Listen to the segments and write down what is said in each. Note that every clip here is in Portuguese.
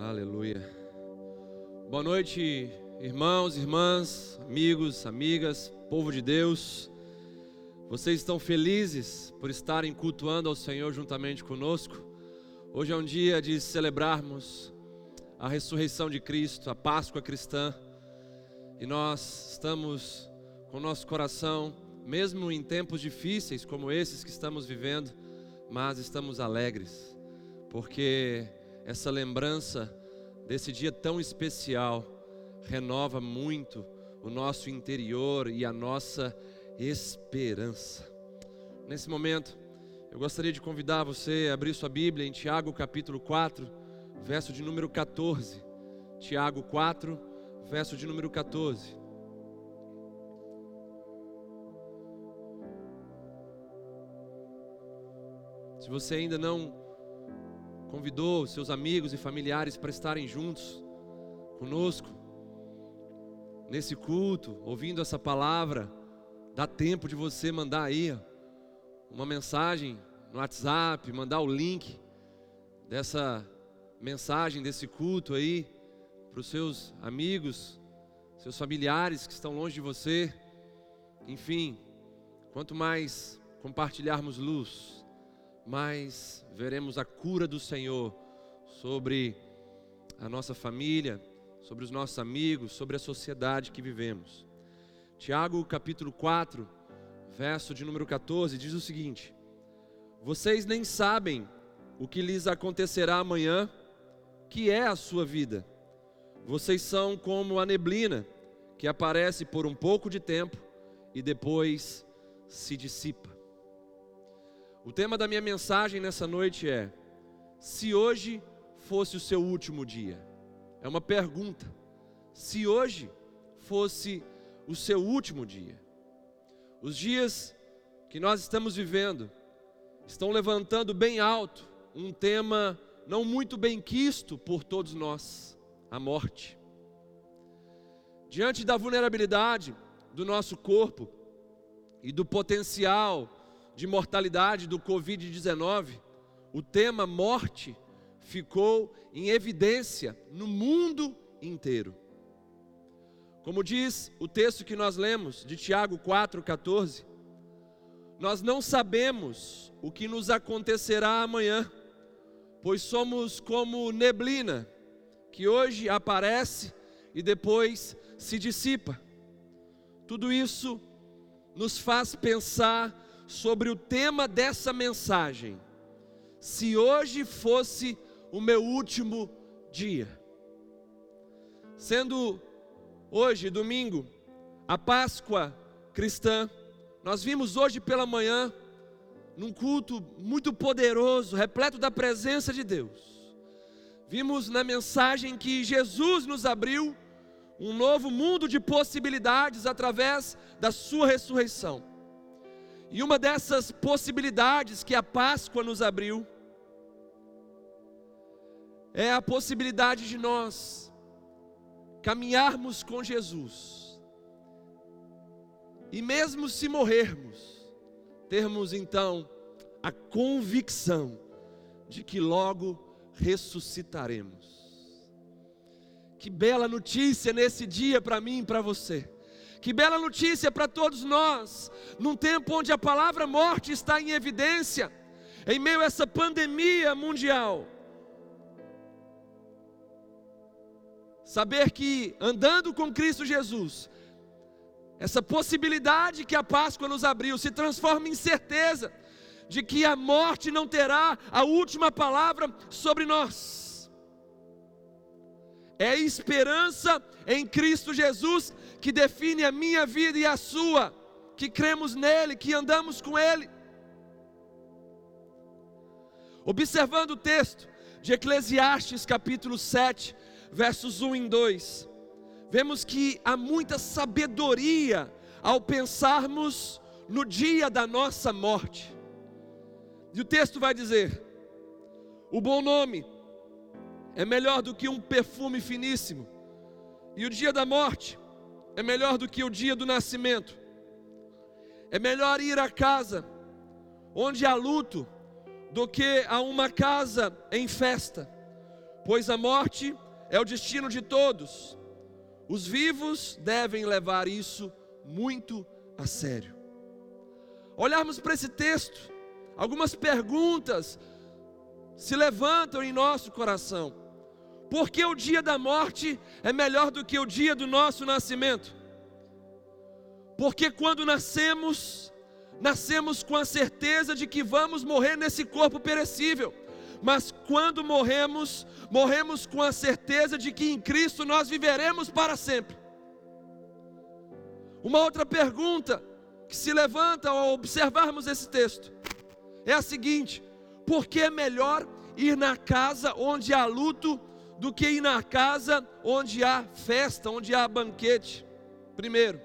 Aleluia. Boa noite, irmãos, irmãs, amigos, amigas, povo de Deus. Vocês estão felizes por estarem cultuando ao Senhor juntamente conosco? Hoje é um dia de celebrarmos a ressurreição de Cristo, a Páscoa cristã. E nós estamos com nosso coração, mesmo em tempos difíceis como esses que estamos vivendo, mas estamos alegres, porque essa lembrança desse dia tão especial renova muito o nosso interior e a nossa esperança. Nesse momento, eu gostaria de convidar você a abrir sua Bíblia em Tiago capítulo 4, verso de número 14. Tiago 4, verso de número 14. Se você ainda não convidou seus amigos e familiares para estarem juntos conosco nesse culto, ouvindo essa palavra, dá tempo de você mandar aí uma mensagem no WhatsApp, mandar o link dessa mensagem desse culto aí para os seus amigos, seus familiares que estão longe de você. Enfim, quanto mais compartilharmos luz, mais veremos a cura do Senhor sobre a nossa família, sobre os nossos amigos, sobre a sociedade que vivemos. Tiago capítulo 4, verso de número 14, diz o seguinte: Vocês nem sabem o que lhes acontecerá amanhã, que é a sua vida. Vocês são como a neblina, que aparece por um pouco de tempo e depois se dissipa. O tema da minha mensagem nessa noite é: se hoje fosse o seu último dia. É uma pergunta. Se hoje fosse o seu último dia. Os dias que nós estamos vivendo estão levantando bem alto um tema não muito bem quisto por todos nós: a morte. Diante da vulnerabilidade do nosso corpo e do potencial de mortalidade do Covid-19, o tema morte ficou em evidência no mundo inteiro. Como diz o texto que nós lemos de Tiago 4,14, nós não sabemos o que nos acontecerá amanhã, pois somos como neblina, que hoje aparece e depois se dissipa. Tudo isso nos faz pensar sobre o tema dessa mensagem. Se hoje fosse o meu último dia. Sendo hoje, domingo, a Páscoa cristã, nós vimos hoje pela manhã, num culto muito poderoso, repleto da presença de Deus. Vimos na mensagem que Jesus nos abriu um novo mundo de possibilidades através da Sua ressurreição. E uma dessas possibilidades que a Páscoa nos abriu é a possibilidade de nós caminharmos com Jesus. E mesmo se morrermos, termos então a convicção de que logo ressuscitaremos. Que bela notícia nesse dia para mim e para você. Que bela notícia para todos nós, num tempo onde a palavra morte está em evidência, em meio a essa pandemia mundial. Saber que andando com Cristo Jesus, essa possibilidade que a Páscoa nos abriu se transforma em certeza de que a morte não terá a última palavra sobre nós. É a esperança em Cristo Jesus que define a minha vida e a sua, que cremos nele, que andamos com ele. Observando o texto de Eclesiastes, capítulo 7, versos 1 e 2, vemos que há muita sabedoria ao pensarmos no dia da nossa morte. E o texto vai dizer: o bom nome é melhor do que um perfume finíssimo, e o dia da morte é melhor do que o dia do nascimento. É melhor ir à casa onde há luto do que a uma casa em festa, pois a morte é o destino de todos. Os vivos devem levar isso muito a sério. Olharmos para esse texto, algumas perguntas se levantam em nosso coração. Por que o dia da morte é melhor do que o dia do nosso nascimento? Porque quando nascemos, nascemos com a certeza de que vamos morrer nesse corpo perecível. Mas quando morremos, morremos com a certeza de que em Cristo nós viveremos para sempre. Uma outra pergunta que se levanta ao observarmos esse texto é a seguinte: por que é melhor ir na casa onde há luto do que ir na casa onde há festa, onde há banquete? Primeiro,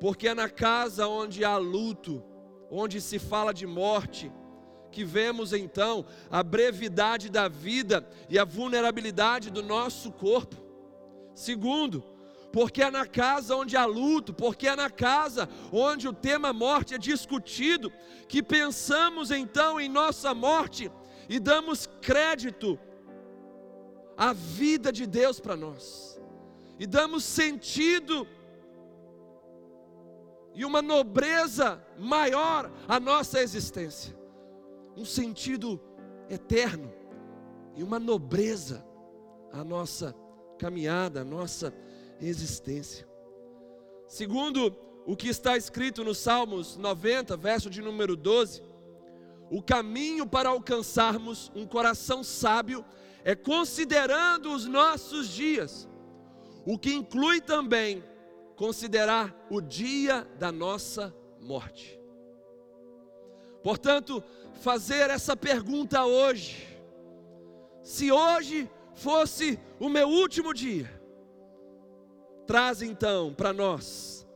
porque é na casa onde há luto, onde se fala de morte, que vemos então a brevidade da vida e a vulnerabilidade do nosso corpo. Segundo, porque é na casa onde há luto, porque é na casa onde o tema morte é discutido, que pensamos então em nossa morte e damos crédito à vida de Deus para nós, e damos sentido e uma nobreza maior à nossa existência, um sentido eterno e uma nobreza à nossa caminhada, à nossa existência. Segundo o que está escrito no Salmos 90, verso de número 12, o caminho para alcançarmos um coração sábio é considerando os nossos dias, o que inclui também considerar o dia da nossa morte. Portanto, fazer essa pergunta hoje: se hoje fosse o meu último dia, traz então para nós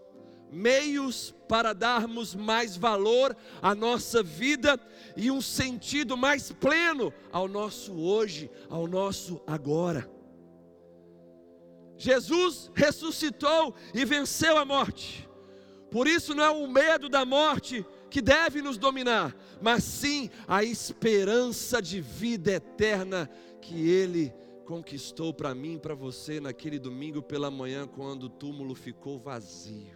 meios para darmos mais valor à nossa vida e um sentido mais pleno ao nosso hoje, ao nosso agora. Jesus ressuscitou e venceu a morte. Por isso não é o medo da morte que deve nos dominar, mas sim a esperança de vida eterna que ele conquistou para mim e para você naquele domingo pela manhã, quando o túmulo ficou vazio.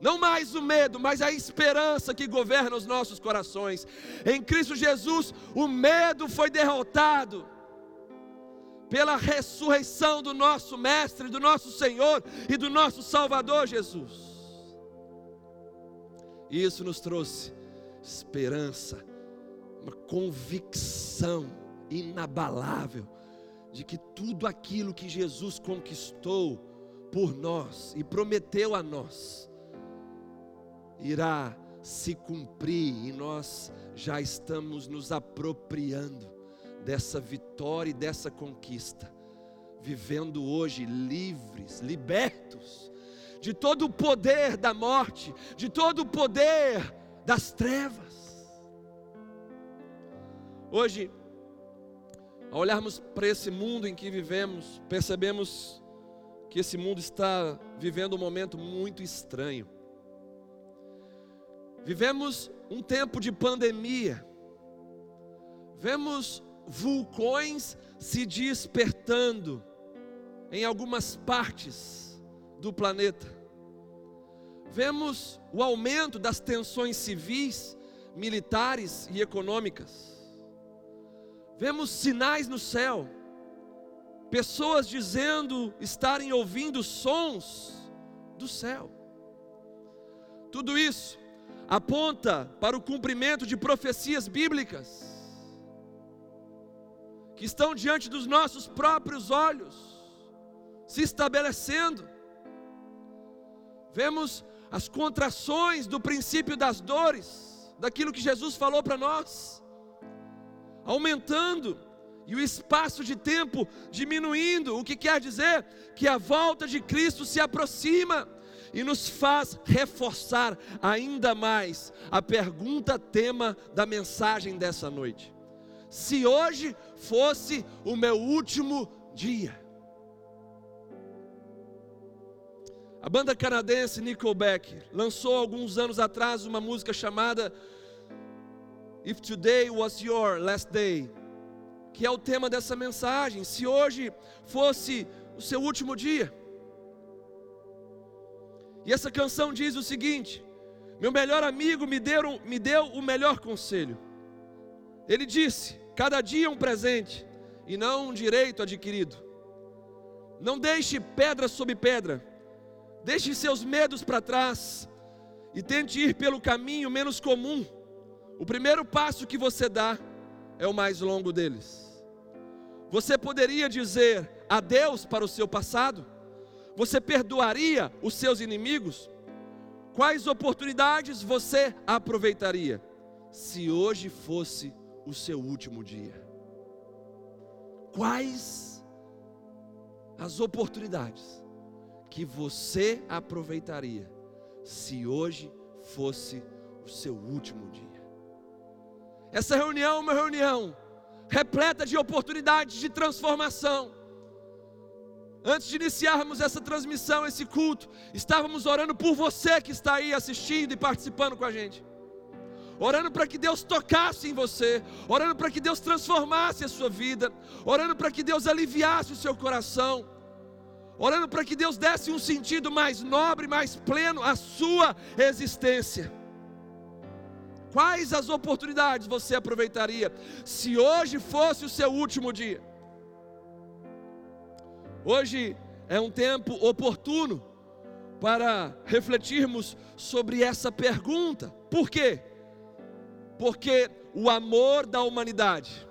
Não mais o medo, mas a esperança que governa os nossos corações. Em Cristo Jesus, o medo foi derrotado pela ressurreição do nosso Mestre, do nosso Senhor e do nosso Salvador Jesus. E isso nos trouxe esperança, uma convicção inabalável de que tudo aquilo que Jesus conquistou por nós e prometeu a nós irá se cumprir e nós já estamos nos apropriando dessa vitória e dessa conquista, vivendo hoje livres, libertos de todo o poder da morte, de todo o poder das trevas. Hoje ao olharmos para esse mundo em que vivemos, percebemos que esse mundo está vivendo um momento muito estranho. Vivemos um tempo de pandemia, vemos vulcões se despertando em algumas partes do planeta, vemos o aumento das tensões civis, militares e econômicas. Vemos sinais no céu, pessoas dizendo estarem ouvindo sons do céu. Tudo isso aponta para o cumprimento de profecias bíblicas que estão diante dos nossos próprios olhos, se estabelecendo. Vemos as contrações do princípio das dores, daquilo que Jesus falou para nós aumentando e o espaço de tempo diminuindo, o que quer dizer que a volta de Cristo se aproxima e nos faz reforçar ainda mais a pergunta tema da mensagem dessa noite. Se hoje fosse o meu último dia. A banda canadense Nickelback lançou alguns anos atrás uma música chamada If Today Was Your Last Day, que é o tema dessa mensagem. Se hoje fosse o seu último dia. E essa canção diz o seguinte: Meu melhor amigo me deu, me deu o melhor conselho. Ele disse: Cada dia um presente e não um direito adquirido. Não deixe pedra sobre pedra. Deixe seus medos para trás e tente ir pelo caminho menos comum. O primeiro passo que você dá é o mais longo deles. Você poderia dizer adeus para o seu passado? Você perdoaria os seus inimigos? Quais oportunidades você aproveitaria se hoje fosse o seu último dia? Quais as oportunidades que você aproveitaria se hoje fosse o seu último dia? Essa reunião é uma reunião repleta de oportunidades de transformação. Antes de iniciarmos essa transmissão, esse culto, estávamos orando por você que está aí assistindo e participando com a gente. Orando para que Deus tocasse em você, orando para que Deus transformasse a sua vida, orando para que Deus aliviasse o seu coração, orando para que Deus desse um sentido mais nobre, mais pleno à sua existência. Quais as oportunidades você aproveitaria se hoje fosse o seu último dia? Hoje é um tempo oportuno para refletirmos sobre essa pergunta. Por quê? Porque o amor da humanidade,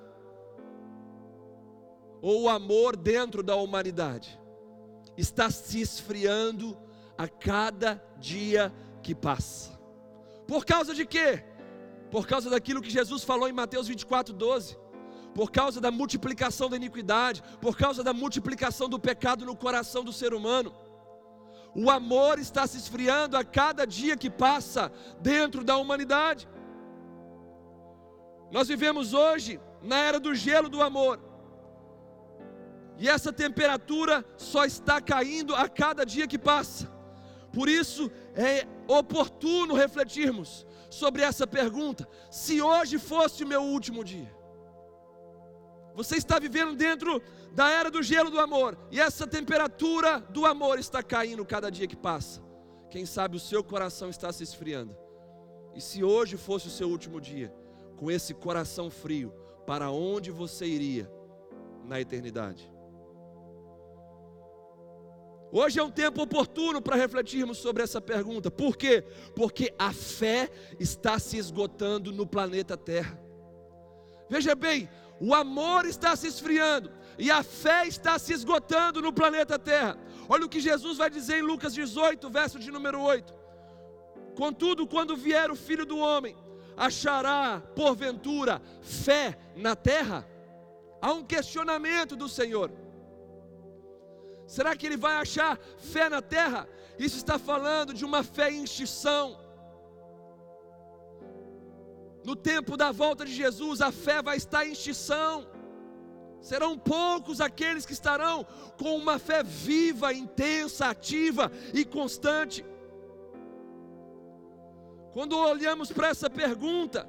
ou o amor dentro da humanidade, está se esfriando a cada dia que passa. Por causa de quê? por causa daquilo que Jesus falou em Mateus 24, 12, por causa da multiplicação da iniquidade, por causa da multiplicação do pecado no coração do ser humano. O amor está se esfriando a cada dia que passa dentro da humanidade. Nós vivemos hoje na era do gelo do amor. E essa temperatura só está caindo a cada dia que passa. Por isso é oportuno refletirmos sobre essa pergunta: se hoje fosse o meu último dia. Você está vivendo dentro da era do gelo do amor, e essa temperatura do amor está caindo cada dia que passa. Quem sabe o seu coração está se esfriando. E se hoje fosse o seu último dia, com esse coração frio, para onde você iria na eternidade? Hoje é um tempo oportuno para refletirmos sobre essa pergunta. Por quê? Porque a fé está se esgotando no planeta Terra. Veja bem, o amor está se esfriando e a fé está se esgotando no planeta Terra. Olha o que Jesus vai dizer em Lucas 18, verso de número 8. Contudo, quando vier o filho do homem, achará, porventura, fé na terra? Há um questionamento do Senhor. Será que ele vai achar fé na terra? Isso está falando de uma fé em extinção. No tempo da volta de Jesus, a fé vai estar em extinção. Serão poucos aqueles que estarão com uma fé viva, intensa, ativa e constante. Quando olhamos para essa pergunta,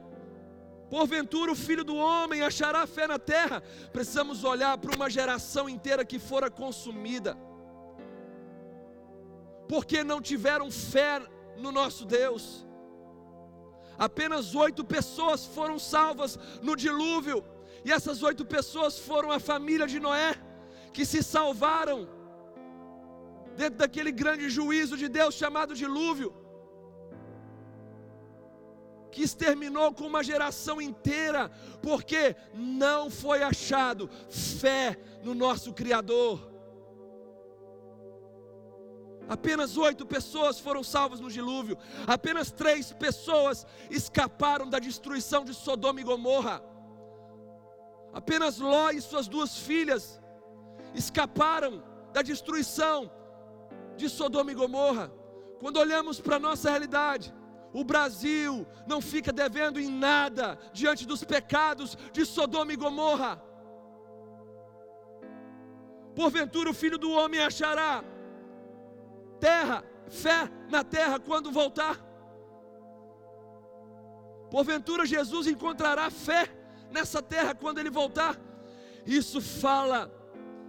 Porventura o filho do homem achará fé na terra. Precisamos olhar para uma geração inteira que fora consumida, porque não tiveram fé no nosso Deus. Apenas oito pessoas foram salvas no dilúvio, e essas oito pessoas foram a família de Noé, que se salvaram dentro daquele grande juízo de Deus chamado dilúvio que exterminou com uma geração inteira, porque não foi achado fé no nosso Criador. Apenas oito pessoas foram salvas no dilúvio, apenas três pessoas escaparam da destruição de Sodoma e Gomorra. Apenas Ló e suas duas filhas escaparam da destruição de Sodoma e Gomorra. Quando olhamos para a nossa realidade, o Brasil não fica devendo em nada diante dos pecados de Sodoma e Gomorra. Porventura o filho do homem achará terra, fé na terra quando voltar. Porventura Jesus encontrará fé nessa terra quando ele voltar. isso fala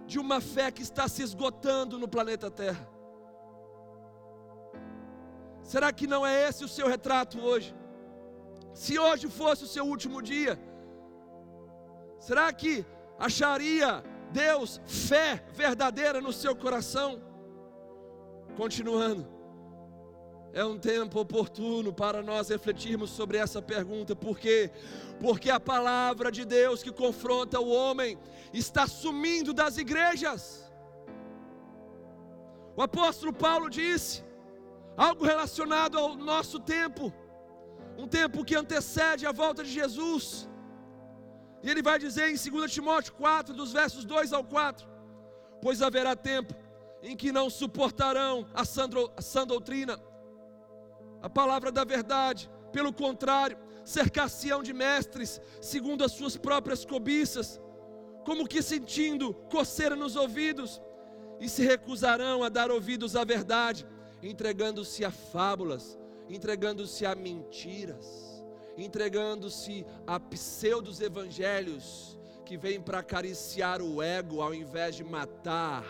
de uma fé que está se esgotando no planeta Terra. Será que não é esse o seu retrato hoje? Se hoje fosse o seu último dia, será que acharia Deus fé verdadeira no seu coração? Continuando, é um tempo oportuno para nós refletirmos sobre essa pergunta, por quê? Porque a palavra de Deus que confronta o homem está sumindo das igrejas. O apóstolo Paulo disse: algo relacionado ao nosso tempo, um tempo que antecede a volta de Jesus. E ele vai dizer em 2 Timóteo 4, dos versos 2 ao 4: Pois haverá tempo em que não suportarão a sã doutrina, a palavra da verdade, pelo contrário, cercar-se-ão de mestres, segundo as suas próprias cobiças, como que sentindo coceira nos ouvidos, e se recusarão a dar ouvidos à verdade entregando-se a fábulas, entregando-se a mentiras, entregando-se a pseudos evangelhos que vêm para acariciar o ego ao invés de matar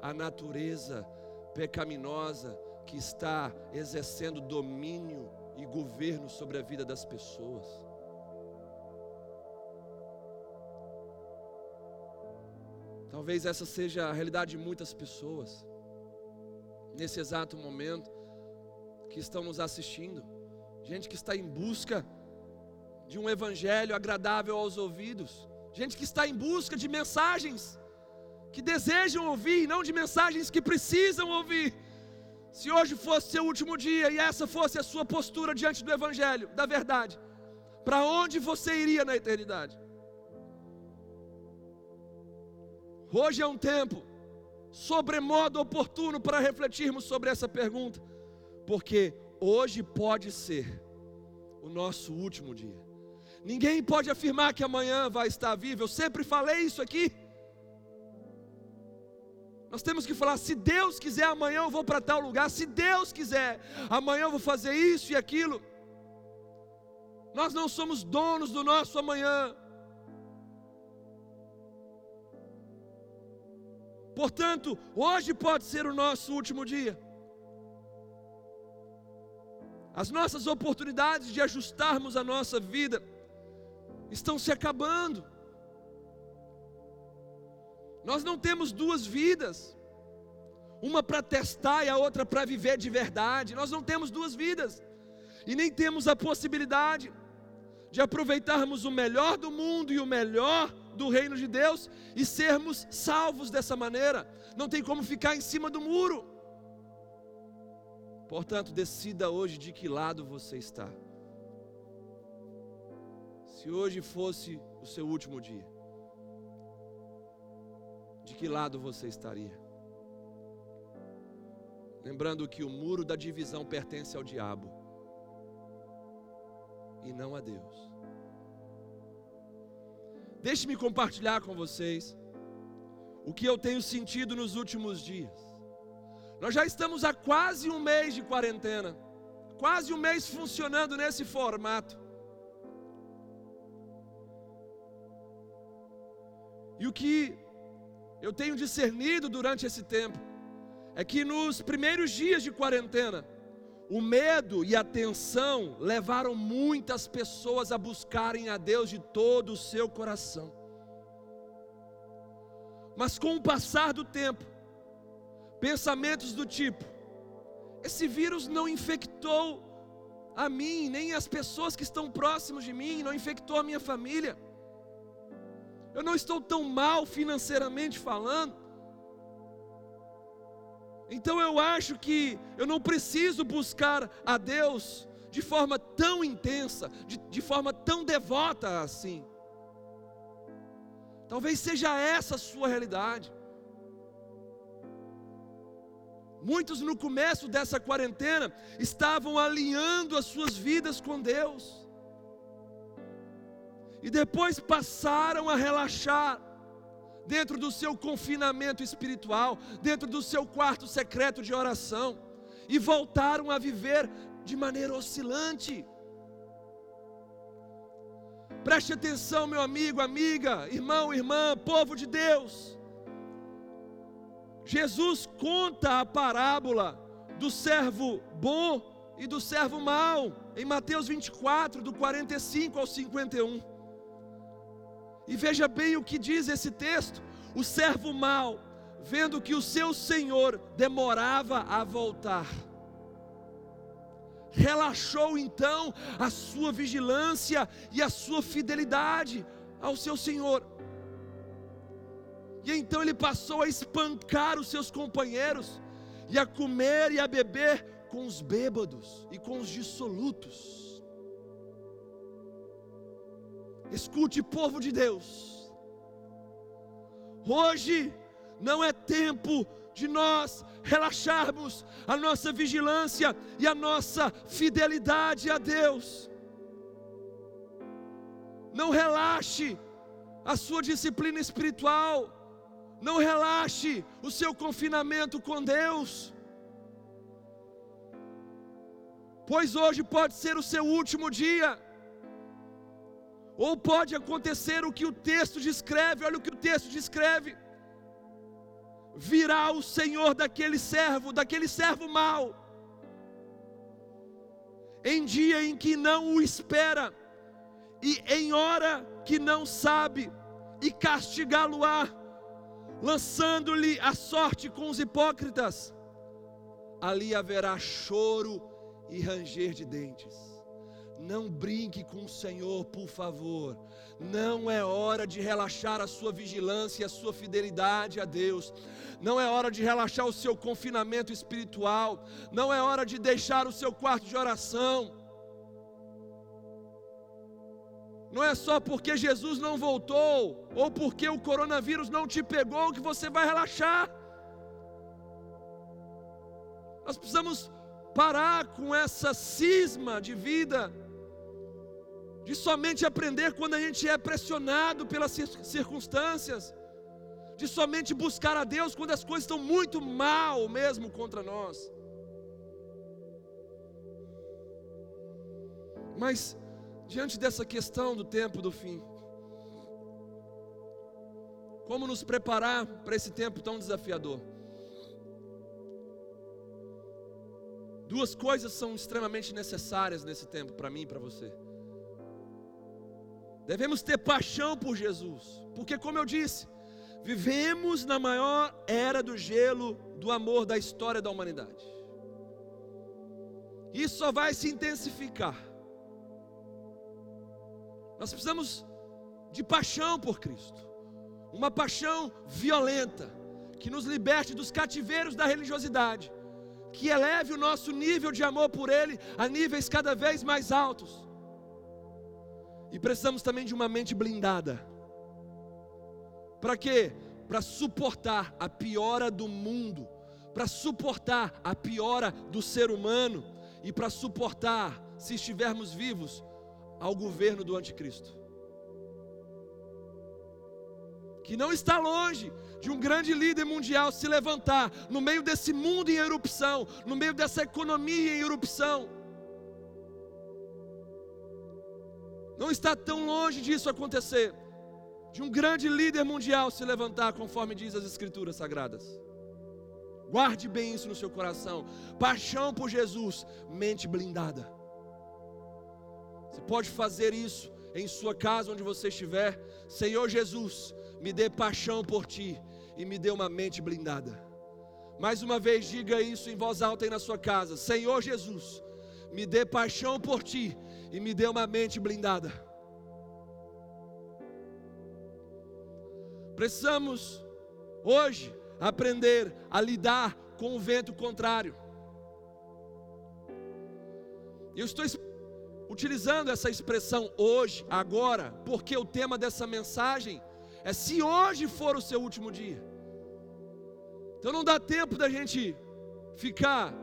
a natureza pecaminosa que está exercendo domínio e governo sobre a vida das pessoas. Talvez essa seja a realidade de muitas pessoas nesse exato momento, que estão nos assistindo, gente que está em busca de um evangelho agradável aos ouvidos, gente que está em busca de mensagens que desejam ouvir, não de mensagens que precisam ouvir. Se hoje fosse seu último dia e essa fosse a sua postura diante do evangelho, da verdade, para onde você iria na eternidade? Hoje é um tempo sobremodo oportuno para refletirmos sobre essa pergunta, porque hoje pode ser o nosso último dia. Ninguém pode afirmar que amanhã vai estar vivo. Eu sempre falei isso aqui. Nós temos que falar: se Deus quiser, amanhã eu vou para tal lugar. Se Deus quiser, amanhã eu vou fazer isso e aquilo. Nós não somos donos do nosso amanhã. Portanto, hoje pode ser o nosso último dia. As nossas oportunidades de ajustarmos a nossa vida estão se acabando. Nós não temos duas vidas, uma para testar e a outra para viver de verdade. Nós não temos duas vidas, e nem temos a possibilidade de aproveitarmos o melhor do mundo e o melhor do reino de Deus e sermos salvos dessa maneira. Não tem como ficar em cima do muro. Portanto, decida hoje de que lado você está. Se hoje fosse o seu último dia, de que lado você estaria? Lembrando que o muro da divisão pertence ao diabo e não a Deus. Deixe-me compartilhar com vocês o que eu tenho sentido nos últimos dias. Nós já estamos há quase um mês de quarentena, quase um mês funcionando nesse formato. E o que eu tenho discernido durante esse tempo é que nos primeiros dias de quarentena, o medo e a tensão levaram muitas pessoas a buscarem a Deus de todo o seu coração. Mas com o passar do tempo, pensamentos do tipo: esse vírus não infectou a mim, nem as pessoas que estão próximos de mim, não infectou a minha família. Eu não estou tão mal financeiramente falando. Então eu acho que eu não preciso buscar a Deus de forma tão intensa, de, de forma tão devota assim. Talvez seja essa a sua realidade. Muitos no começo dessa quarentena estavam alinhando as suas vidas com Deus. E depois passaram a relaxar dentro do seu confinamento espiritual, dentro do seu quarto secreto de oração, e voltaram a viver de maneira oscilante. Preste atenção, meu amigo, amiga, irmão, irmã, povo de Deus. Jesus conta a parábola do servo bom e do servo mau, em Mateus 24, do 45 ao 51. E veja bem o que diz esse texto: o servo mau, vendo que o seu senhor demorava a voltar, relaxou então a sua vigilância e a sua fidelidade ao seu senhor e então ele passou a espancar os seus companheiros, e a comer e a beber com os bêbados e com os dissolutos. Escute, povo de Deus, hoje não é tempo de nós relaxarmos a nossa vigilância e a nossa fidelidade a Deus. Não relaxe a sua disciplina espiritual não relaxe o seu confinamento com Deus. Pois hoje pode ser o seu último dia. Ou pode acontecer o que o texto descreve, olha o que o texto descreve. Virá o Senhor daquele servo, daquele servo mau, em dia em que não o espera, e em hora que não sabe, e castigá-lo-á lançando-lhe a sorte com os hipócritas, ali haverá choro e ranger de dentes. Não brinque com o Senhor, por favor. Não é hora de relaxar a sua vigilância e a sua fidelidade a Deus. Não é hora de relaxar o seu confinamento espiritual. Não é hora de deixar o seu quarto de oração. Não é só porque Jesus não voltou, ou porque o coronavírus não te pegou, que você vai relaxar. Nós precisamos parar com essa cisma de vida, de somente aprender quando a gente é pressionado pelas circunstâncias, de somente buscar a Deus quando as coisas estão muito mal mesmo contra nós. Mas diante dessa questão do tempo do fim. Como nos preparar para esse tempo tão desafiador? Duas coisas são extremamente necessárias nesse tempo para mim e para você. Devemos ter paixão por Jesus, porque, como eu disse, vivemos na maior era do gelo do amor da história da humanidade. Isso só vai se intensificar nós precisamos de paixão por Cristo, uma paixão violenta, que nos liberte dos cativeiros da religiosidade, que eleve o nosso nível de amor por Ele a níveis cada vez mais altos. E precisamos também de uma mente blindada. Para quê? Para suportar a piora do mundo, para suportar a piora do ser humano e para suportar, se estivermos vivos, ao governo do anticristo. Que não está longe de um grande líder mundial se levantar no meio desse mundo em erupção, no meio dessa economia em erupção. Não está tão longe disso acontecer, de um grande líder mundial se levantar, conforme diz as Escrituras Sagradas. Guarde bem isso no seu coração. Paixão por Jesus, mente blindada. Você pode fazer isso em sua casa, onde você estiver. Senhor Jesus, me dê paixão por ti e me dê uma mente blindada. Mais uma vez, diga isso em voz alta aí na sua casa: Senhor Jesus, me dê paixão por ti e me dê uma mente blindada. Precisamos hoje aprender a lidar com o vento contrário. Eu estou utilizando essa expressão hoje, agora, porque o tema dessa mensagem é se hoje for o seu último dia. Então não dá tempo da gente ficar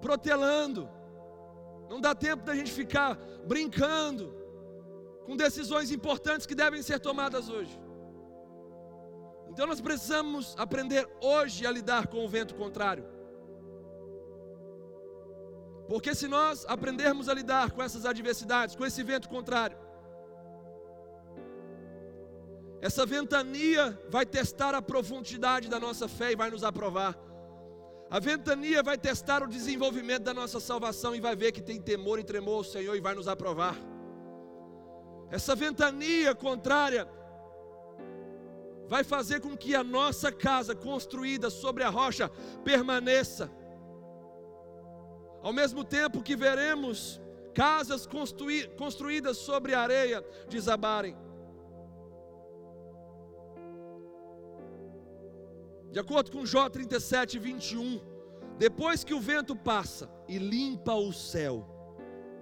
protelando, não dá tempo da gente ficar brincando com decisões importantes que devem ser tomadas hoje. Então nós precisamos aprender hoje a lidar com o vento contrário. Porque se nós aprendermos a lidar com essas adversidades, com esse vento contrário, essa ventania vai testar a profundidade da nossa fé e vai nos aprovar. A ventania vai testar o desenvolvimento da nossa salvação e vai ver que tem temor e tremor ao Senhor e vai nos aprovar. Essa ventania contrária vai fazer com que a nossa casa construída sobre a rocha permaneça. Ao mesmo tempo que veremos casas construí construídas sobre a areia desabarem. De acordo com Jó 37, 21, depois que o vento passa e limpa o céu,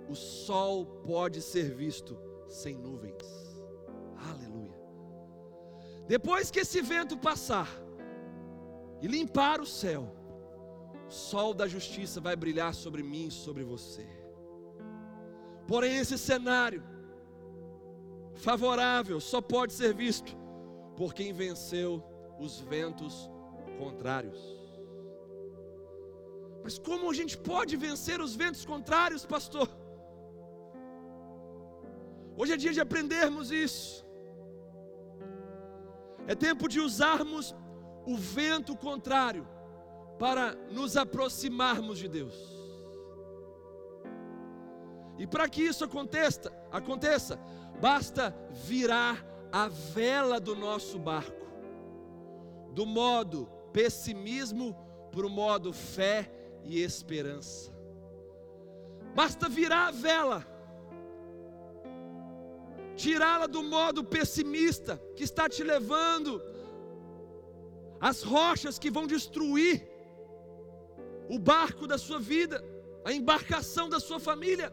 o sol pode ser visto sem nuvens. Aleluia. Depois que esse vento passar e limpar o céu, o sol da justiça vai brilhar sobre mim e sobre você. Porém, esse cenário favorável só pode ser visto por quem venceu os ventos contrários. Mas como a gente pode vencer os ventos contrários, pastor? Hoje é dia de aprendermos isso. É tempo de usarmos o vento contrário para nos aproximarmos de Deus. E para que isso aconteça, aconteça, basta virar a vela do nosso barco do modo pessimismo para o modo fé e esperança. Basta virar a vela, tirá-la do modo pessimista que está te levando as rochas que vão destruir o barco da sua vida, a embarcação da sua família.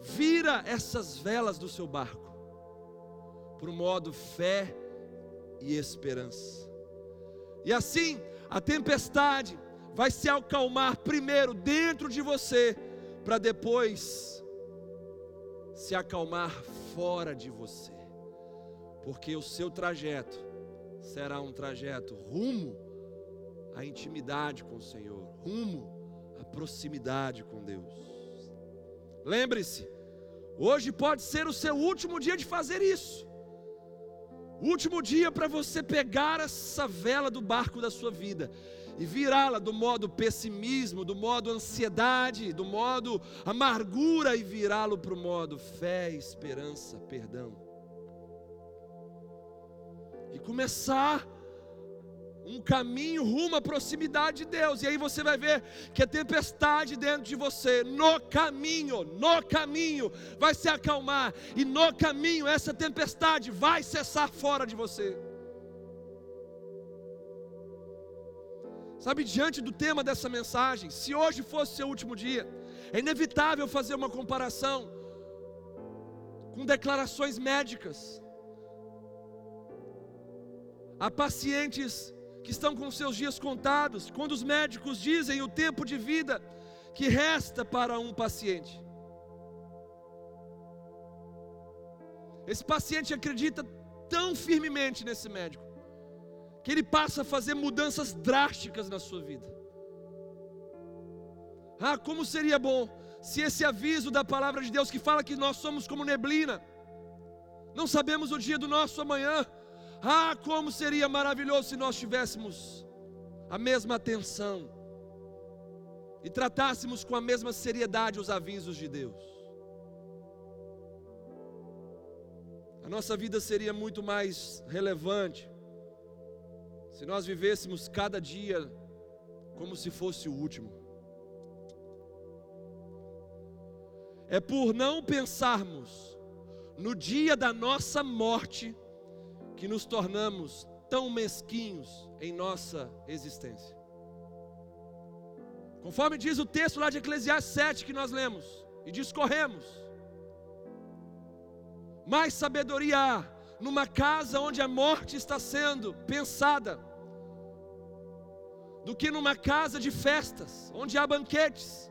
Vira essas velas do seu barco para o modo fé e esperança. E assim, a tempestade vai se acalmar primeiro dentro de você, para depois se acalmar fora de você, porque o seu trajeto será um trajeto rumo à intimidade com o Senhor, rumo à proximidade com Deus. Lembre-se, hoje pode ser o seu último dia de fazer isso. Último dia para você pegar essa vela do barco da sua vida e virá-la do modo pessimismo, do modo ansiedade, do modo amargura e virá-lo para o modo fé, esperança, perdão. E começar um caminho rumo à proximidade de Deus. E aí você vai ver que a tempestade dentro de você, no caminho, no caminho, vai se acalmar. E no caminho, essa tempestade vai cessar fora de você. Sabe, diante do tema dessa mensagem, se hoje fosse seu último dia, é inevitável fazer uma comparação com declarações médicas. Há pacientes que estão com seus dias contados, quando os médicos dizem o tempo de vida que resta para um paciente. Esse paciente acredita tão firmemente nesse médico, que ele passa a fazer mudanças drásticas na sua vida. Ah, como seria bom se esse aviso da palavra de Deus que fala que nós somos como neblina, não sabemos o dia do nosso amanhã, ah, como seria maravilhoso se nós tivéssemos a mesma atenção e tratássemos com a mesma seriedade os avisos de Deus. A nossa vida seria muito mais relevante se nós vivêssemos cada dia como se fosse o último. É por não pensarmos no dia da nossa morte que nos tornamos tão mesquinhos em nossa existência. Conforme diz o texto lá de Eclesiastes 7 que nós lemos e discorremos, mais sabedoria há numa casa onde a morte está sendo pensada do que numa casa de festas, onde há banquetes.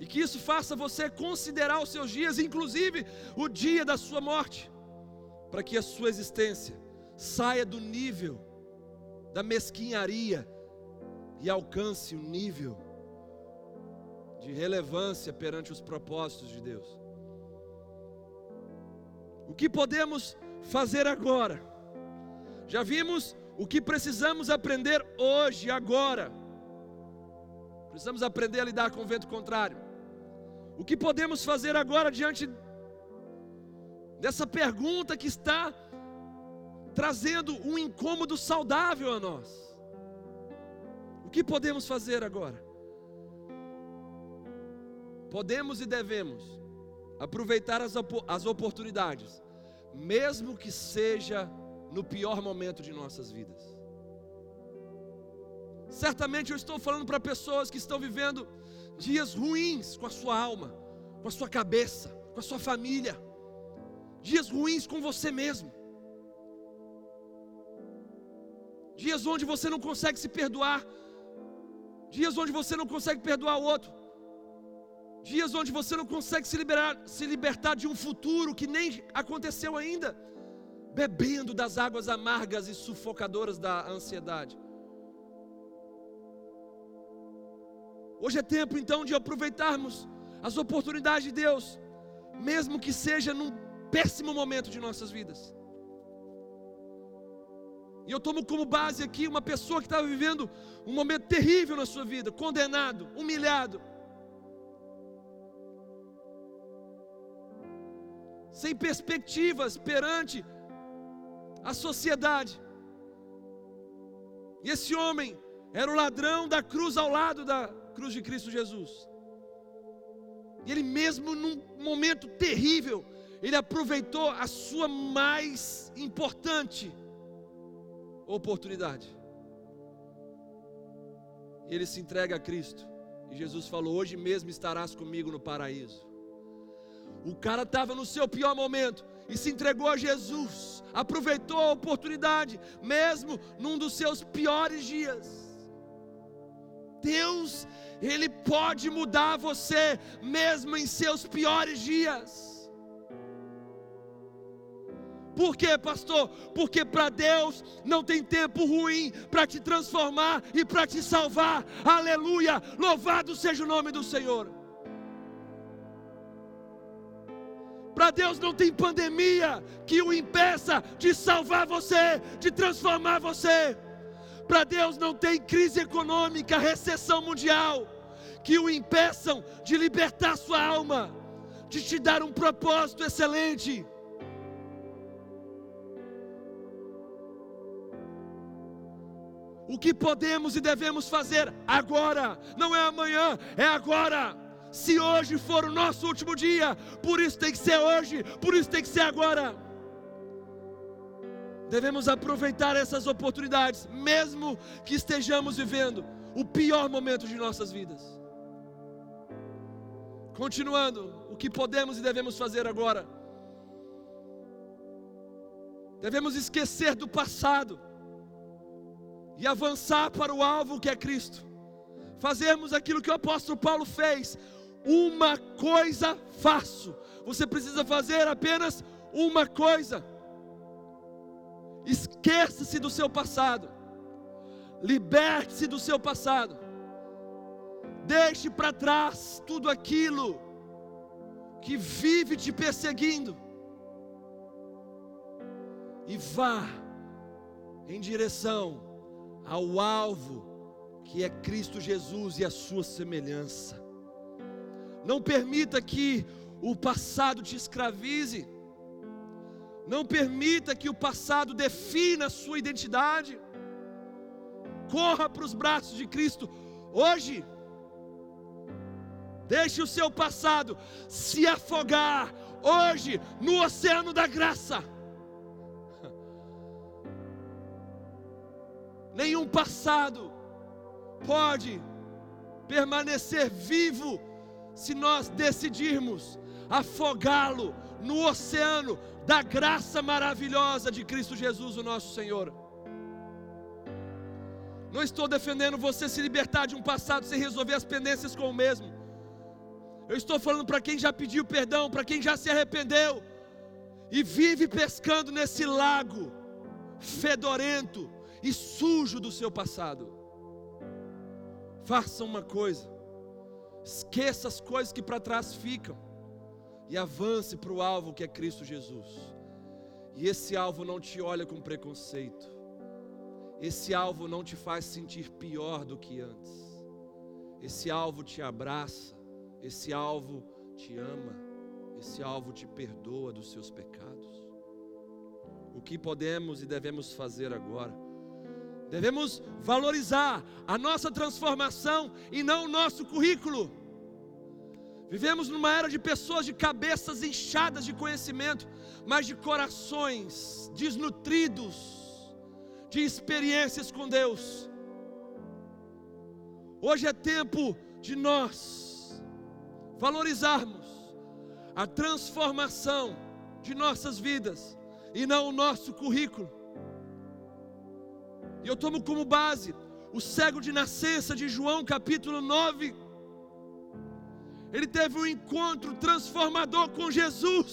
E que isso faça você considerar os seus dias, inclusive o dia da sua morte para que a sua existência saia do nível da mesquinharia e alcance o nível de relevância perante os propósitos de Deus. O que podemos fazer agora. Já vimos o que precisamos aprender hoje, agora. Precisamos aprender a lidar com o vento contrário. O que podemos fazer agora diante dessa pergunta que está trazendo um incômodo saudável a nós? O que podemos fazer agora? Podemos e devemos aproveitar as, as oportunidades, mesmo que seja no pior momento de nossas vidas. Certamente eu estou falando para pessoas que estão vivendo dias ruins com a sua alma, com a sua cabeça, com a sua família, dias ruins com você mesmo, dias onde você não consegue se perdoar, dias onde você não consegue perdoar o outro, dias onde você não consegue se, liberar, se libertar de um futuro que nem aconteceu ainda, bebendo das águas amargas e sufocadoras da ansiedade. Hoje é tempo então de aproveitarmos as oportunidades de Deus, mesmo que seja num péssimo momento de nossas vidas. E eu tomo como base aqui uma pessoa que estava vivendo um momento terrível na sua vida, condenado, humilhado sem perspectivas perante a sociedade. E esse homem era o ladrão da cruz ao lado da cruz de Cristo Jesus. E ele mesmo num momento terrível, ele aproveitou a sua mais importante oportunidade. Ele se entrega a Cristo. E Jesus falou: Hoje mesmo estarás comigo no paraíso. O cara estava no seu pior momento e se entregou a Jesus, aproveitou a oportunidade, mesmo num dos seus piores dias. Deus, Ele pode mudar você, mesmo em seus piores dias. Por quê, pastor? Porque para Deus não tem tempo ruim para te transformar e para te salvar. Aleluia! Louvado seja o nome do Senhor. Para Deus não tem pandemia que o impeça de salvar você, de transformar você. Para Deus não tem crise econômica, recessão mundial que o impeçam de libertar sua alma, de te dar um propósito excelente. O que podemos e devemos fazer agora, não é amanhã, é agora se hoje for o nosso último dia, por isso tem que ser hoje, por isso tem que ser agora. Devemos aproveitar essas oportunidades, mesmo que estejamos vivendo o pior momento de nossas vidas. Continuando, o que podemos e devemos fazer agora? Devemos esquecer do passado e avançar para o alvo que é Cristo. Fazermos aquilo que o apóstolo Paulo fez, uma coisa faço. Você precisa fazer apenas uma coisa. Esqueça-se do seu passado. Liberte-se do seu passado. Deixe para trás tudo aquilo que vive te perseguindo. E vá em direção ao alvo que é Cristo Jesus e a sua semelhança. Não permita que o passado te escravize. Não permita que o passado defina a sua identidade. Corra para os braços de Cristo hoje. Deixe o seu passado se afogar hoje no oceano da graça. Nenhum passado pode permanecer vivo se nós decidirmos afogá-lo no oceano da graça maravilhosa de Cristo Jesus, o nosso Senhor. Não estou defendendo você se libertar de um passado sem resolver as pendências com o mesmo. Eu estou falando para quem já pediu perdão, para quem já se arrependeu e vive pescando nesse lago fedorento e sujo do seu passado. Faça uma coisa Esqueça as coisas que para trás ficam e avance para o alvo que é Cristo Jesus. E esse alvo não te olha com preconceito. Esse alvo não te faz sentir pior do que antes. Esse alvo te abraça. Esse alvo te ama. Esse alvo te perdoa dos seus pecados. O que podemos e devemos fazer agora? Devemos valorizar a nossa transformação e não o nosso currículo. Vivemos numa era de pessoas de cabeças inchadas de conhecimento, mas de corações desnutridos de experiências com Deus. Hoje é tempo de nós valorizarmos a transformação de nossas vidas e não o nosso currículo. E eu tomo como base o cego de nascença de João capítulo 9. Ele teve um encontro transformador com Jesus.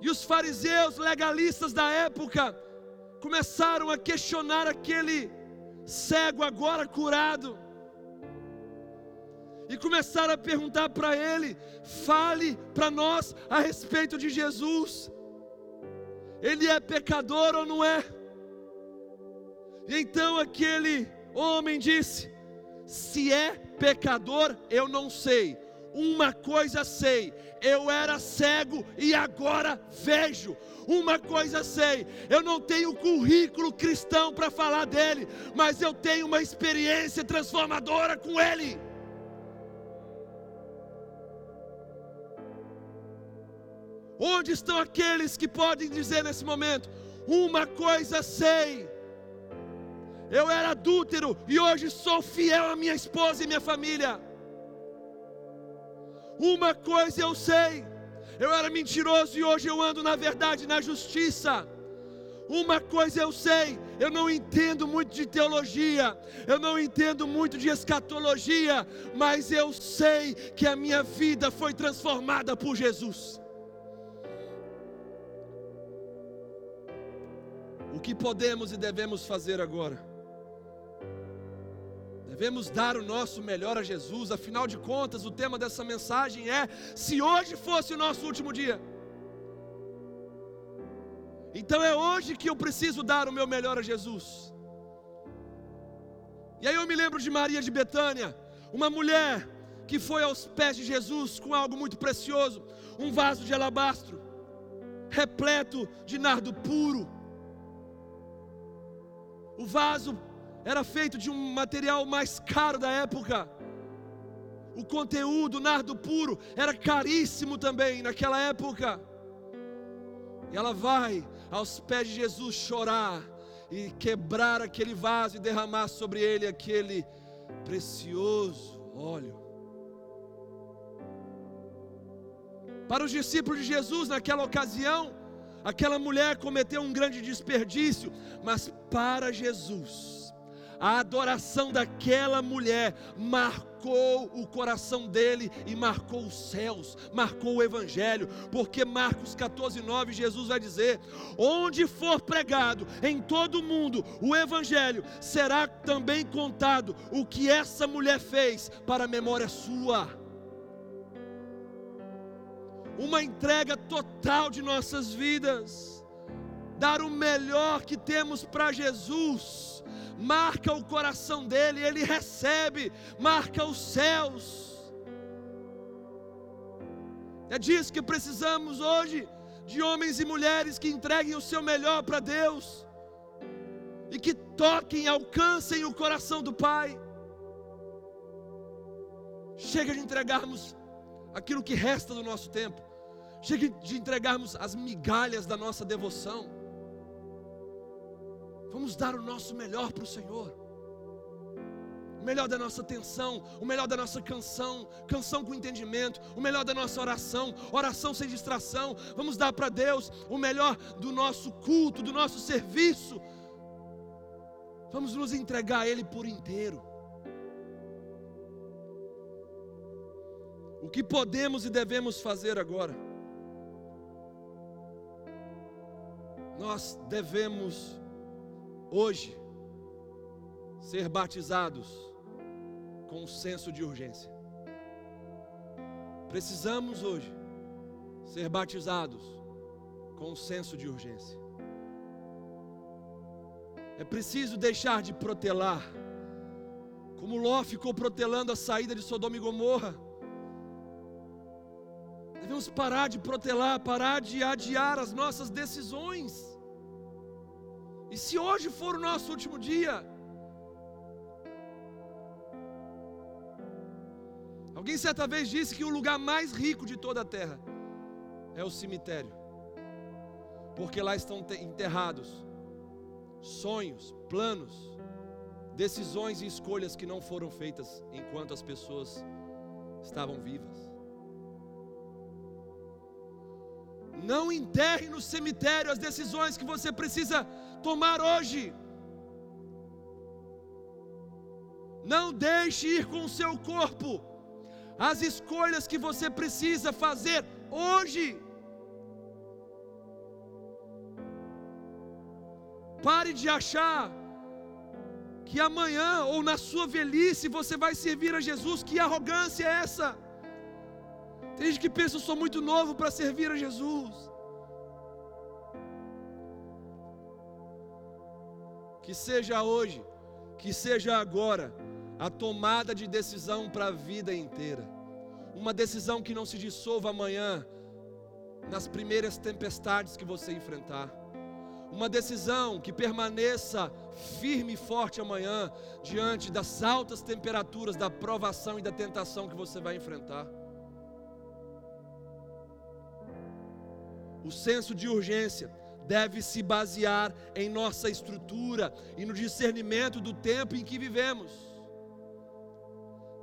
E os fariseus legalistas da época começaram a questionar aquele cego agora curado. E começaram a perguntar para ele: fale para nós a respeito de Jesus. Ele é pecador ou não é? E então aquele homem disse: Se é pecador, eu não sei. Uma coisa sei, eu era cego e agora vejo. Uma coisa sei, eu não tenho currículo cristão para falar dele, mas eu tenho uma experiência transformadora com ele. Onde estão aqueles que podem dizer nesse momento: Uma coisa sei, eu era adúltero e hoje sou fiel à minha esposa e minha família. Uma coisa eu sei, eu era mentiroso e hoje eu ando na verdade na justiça. Uma coisa eu sei, eu não entendo muito de teologia, eu não entendo muito de escatologia, mas eu sei que a minha vida foi transformada por Jesus. Que podemos e devemos fazer agora? Devemos dar o nosso melhor a Jesus, afinal de contas, o tema dessa mensagem é: se hoje fosse o nosso último dia. Então é hoje que eu preciso dar o meu melhor a Jesus. E aí eu me lembro de Maria de Betânia, uma mulher que foi aos pés de Jesus com algo muito precioso, um vaso de alabastro, repleto de nardo puro. O vaso era feito de um material mais caro da época. O conteúdo, nardo puro, era caríssimo também naquela época. E ela vai aos pés de Jesus chorar e quebrar aquele vaso e derramar sobre ele aquele precioso óleo. Para os discípulos de Jesus naquela ocasião, Aquela mulher cometeu um grande desperdício, mas para Jesus, a adoração daquela mulher marcou o coração dele e marcou os céus, marcou o Evangelho, porque Marcos 14, 9, Jesus vai dizer: Onde for pregado em todo o mundo o Evangelho, será também contado o que essa mulher fez para a memória sua uma entrega total de nossas vidas, dar o melhor que temos para Jesus, marca o coração dele, ele recebe, marca os céus. É disso que precisamos hoje, de homens e mulheres que entreguem o seu melhor para Deus, e que toquem, alcancem o coração do Pai. Chega de entregarmos aquilo que resta do nosso tempo Chega de entregarmos as migalhas da nossa devoção. Vamos dar o nosso melhor para o Senhor. O melhor da nossa atenção, o melhor da nossa canção, canção com entendimento, o melhor da nossa oração, oração sem distração. Vamos dar para Deus o melhor do nosso culto, do nosso serviço. Vamos nos entregar a Ele por inteiro. O que podemos e devemos fazer agora? Nós devemos hoje ser batizados com um senso de urgência. Precisamos hoje ser batizados com um senso de urgência. É preciso deixar de protelar, como Ló ficou protelando a saída de Sodoma e Gomorra. Devemos parar de protelar, parar de adiar as nossas decisões. E se hoje for o nosso último dia, alguém certa vez disse que o lugar mais rico de toda a terra é o cemitério, porque lá estão enterrados sonhos, planos, decisões e escolhas que não foram feitas enquanto as pessoas estavam vivas. Não enterre no cemitério as decisões que você precisa tomar hoje. Não deixe ir com o seu corpo as escolhas que você precisa fazer hoje. Pare de achar que amanhã ou na sua velhice você vai servir a Jesus. Que arrogância é essa? Tem gente que pensa, eu sou muito novo para servir a Jesus. Que seja hoje, que seja agora, a tomada de decisão para a vida inteira. Uma decisão que não se dissolva amanhã, nas primeiras tempestades que você enfrentar uma decisão que permaneça firme e forte amanhã, diante das altas temperaturas da provação e da tentação que você vai enfrentar. O senso de urgência deve se basear em nossa estrutura e no discernimento do tempo em que vivemos.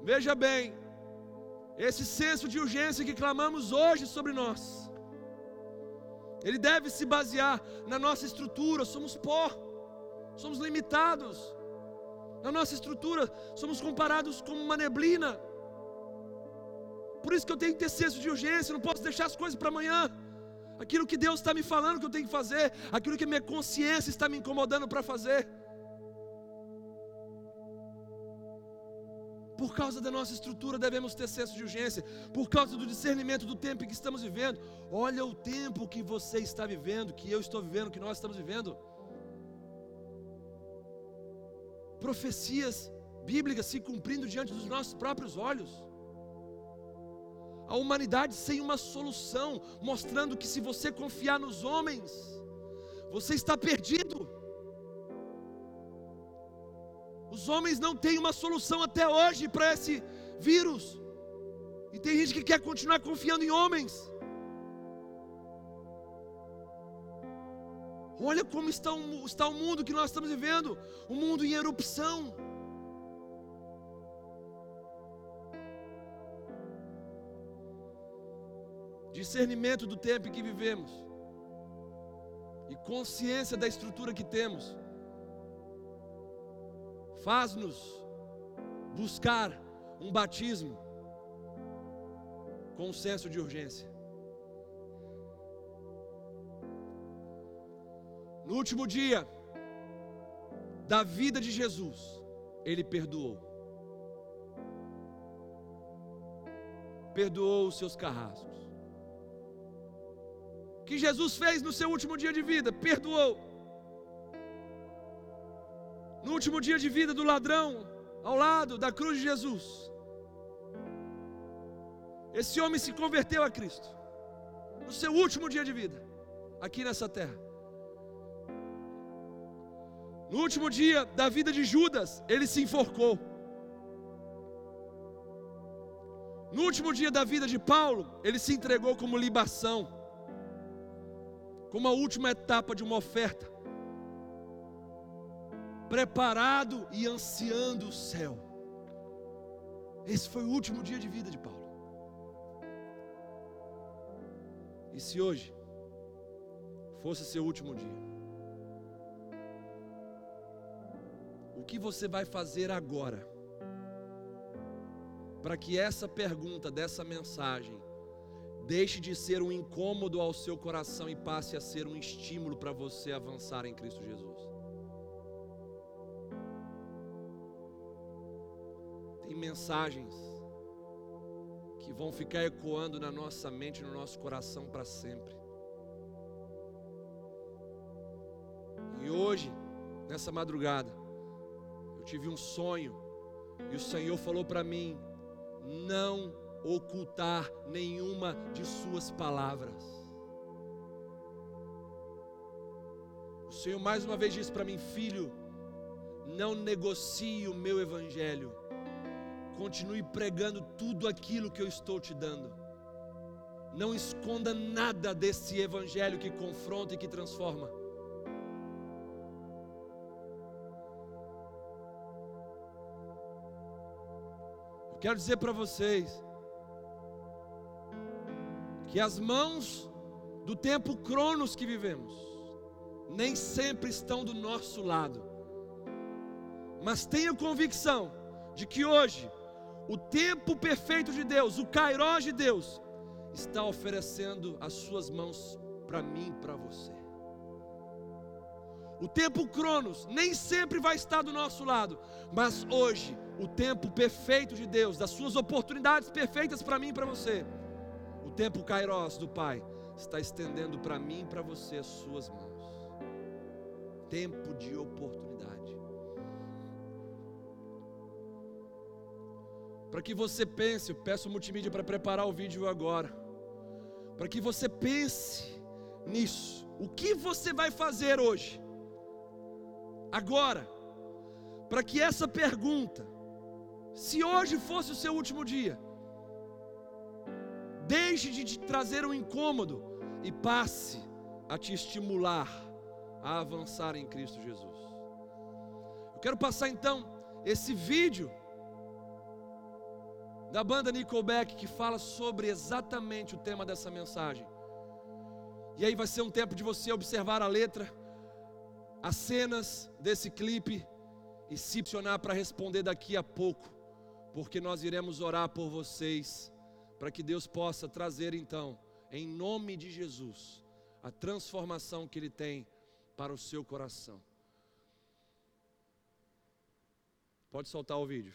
Veja bem, esse senso de urgência que clamamos hoje sobre nós, ele deve se basear na nossa estrutura. Somos pó, somos limitados. Na nossa estrutura, somos comparados com uma neblina. Por isso que eu tenho que ter senso de urgência, não posso deixar as coisas para amanhã. Aquilo que Deus está me falando que eu tenho que fazer, aquilo que minha consciência está me incomodando para fazer. Por causa da nossa estrutura, devemos ter senso de urgência. Por causa do discernimento do tempo em que estamos vivendo. Olha o tempo que você está vivendo, que eu estou vivendo, que nós estamos vivendo. Profecias bíblicas se cumprindo diante dos nossos próprios olhos. A humanidade sem uma solução, mostrando que se você confiar nos homens, você está perdido. Os homens não têm uma solução até hoje para esse vírus. E tem gente que quer continuar confiando em homens. Olha como está, está o mundo que nós estamos vivendo um mundo em erupção. Discernimento do tempo em que vivemos, e consciência da estrutura que temos faz-nos buscar um batismo com um senso de urgência. No último dia da vida de Jesus, ele perdoou. Perdoou os seus carrascos. Que Jesus fez no seu último dia de vida? Perdoou no último dia de vida do ladrão, ao lado da cruz de Jesus. Esse homem se converteu a Cristo, no seu último dia de vida, aqui nessa terra. No último dia da vida de Judas, ele se enforcou. No último dia da vida de Paulo, ele se entregou como libação, como a última etapa de uma oferta preparado e ansiando o céu. Esse foi o último dia de vida de Paulo. E se hoje fosse seu último dia, o que você vai fazer agora para que essa pergunta dessa mensagem deixe de ser um incômodo ao seu coração e passe a ser um estímulo para você avançar em Cristo Jesus? Tem mensagens que vão ficar ecoando na nossa mente, no nosso coração para sempre. E hoje, nessa madrugada, eu tive um sonho e o Senhor falou para mim: não ocultar nenhuma de Suas palavras. O Senhor mais uma vez disse para mim: filho, não negocie o meu evangelho. Continue pregando tudo aquilo que eu estou te dando. Não esconda nada desse evangelho que confronta e que transforma. Quero dizer para vocês que as mãos do tempo cronos que vivemos nem sempre estão do nosso lado. Mas tenho convicção de que hoje o tempo perfeito de Deus, o Kairós de Deus, está oferecendo as suas mãos para mim e para você. O tempo Cronos nem sempre vai estar do nosso lado, mas hoje o tempo perfeito de Deus, das suas oportunidades perfeitas para mim e para você, tempo Kairos do Pai está estendendo para mim e para você as suas mãos. Tempo de oportunidade. para que você pense, eu peço o multimídia para preparar o vídeo agora, para que você pense nisso. O que você vai fazer hoje? Agora, para que essa pergunta, se hoje fosse o seu último dia, deixe de te trazer um incômodo e passe a te estimular a avançar em Cristo Jesus. Eu quero passar então esse vídeo da banda Nickelback que fala sobre exatamente o tema dessa mensagem. E aí vai ser um tempo de você observar a letra, as cenas desse clipe e se posicionar para responder daqui a pouco, porque nós iremos orar por vocês, para que Deus possa trazer então, em nome de Jesus, a transformação que Ele tem para o seu coração. Pode soltar o vídeo.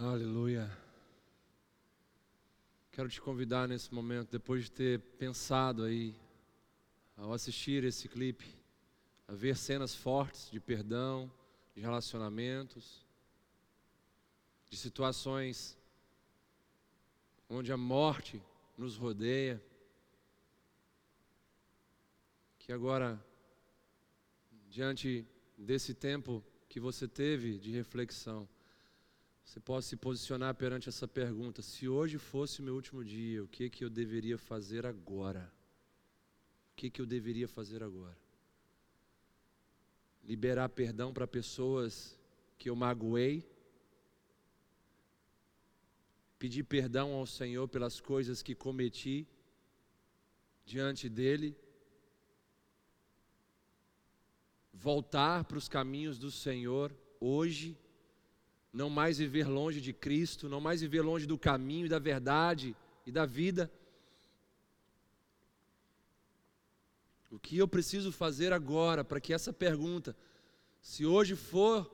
Aleluia. Quero te convidar nesse momento, depois de ter pensado aí, ao assistir esse clipe, a ver cenas fortes de perdão, de relacionamentos, de situações onde a morte nos rodeia, que agora, diante desse tempo que você teve de reflexão, você possa se posicionar perante essa pergunta: se hoje fosse o meu último dia, o que que eu deveria fazer agora? O que que eu deveria fazer agora? Liberar perdão para pessoas que eu magoei? Pedir perdão ao Senhor pelas coisas que cometi diante dele? Voltar para os caminhos do Senhor hoje? Não mais viver longe de Cristo, não mais viver longe do caminho e da verdade e da vida. O que eu preciso fazer agora para que essa pergunta, se hoje for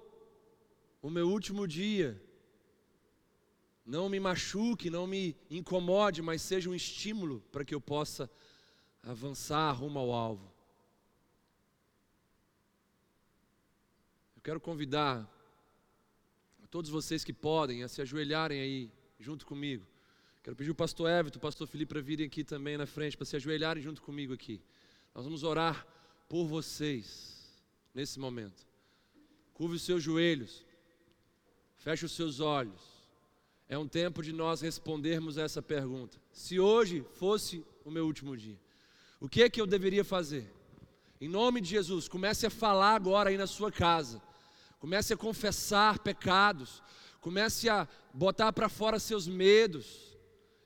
o meu último dia, não me machuque, não me incomode, mas seja um estímulo para que eu possa avançar rumo ao alvo. Eu quero convidar todos vocês que podem, a se ajoelharem aí junto comigo. Quero pedir o pastor Everton, o pastor Felipe para virem aqui também na frente, para se ajoelharem junto comigo aqui. Nós vamos orar por vocês nesse momento. Curve os seus joelhos, feche os seus olhos. É um tempo de nós respondermos essa pergunta. Se hoje fosse o meu último dia, o que é que eu deveria fazer? Em nome de Jesus, comece a falar agora aí na sua casa Comece a confessar pecados. Comece a botar para fora seus medos.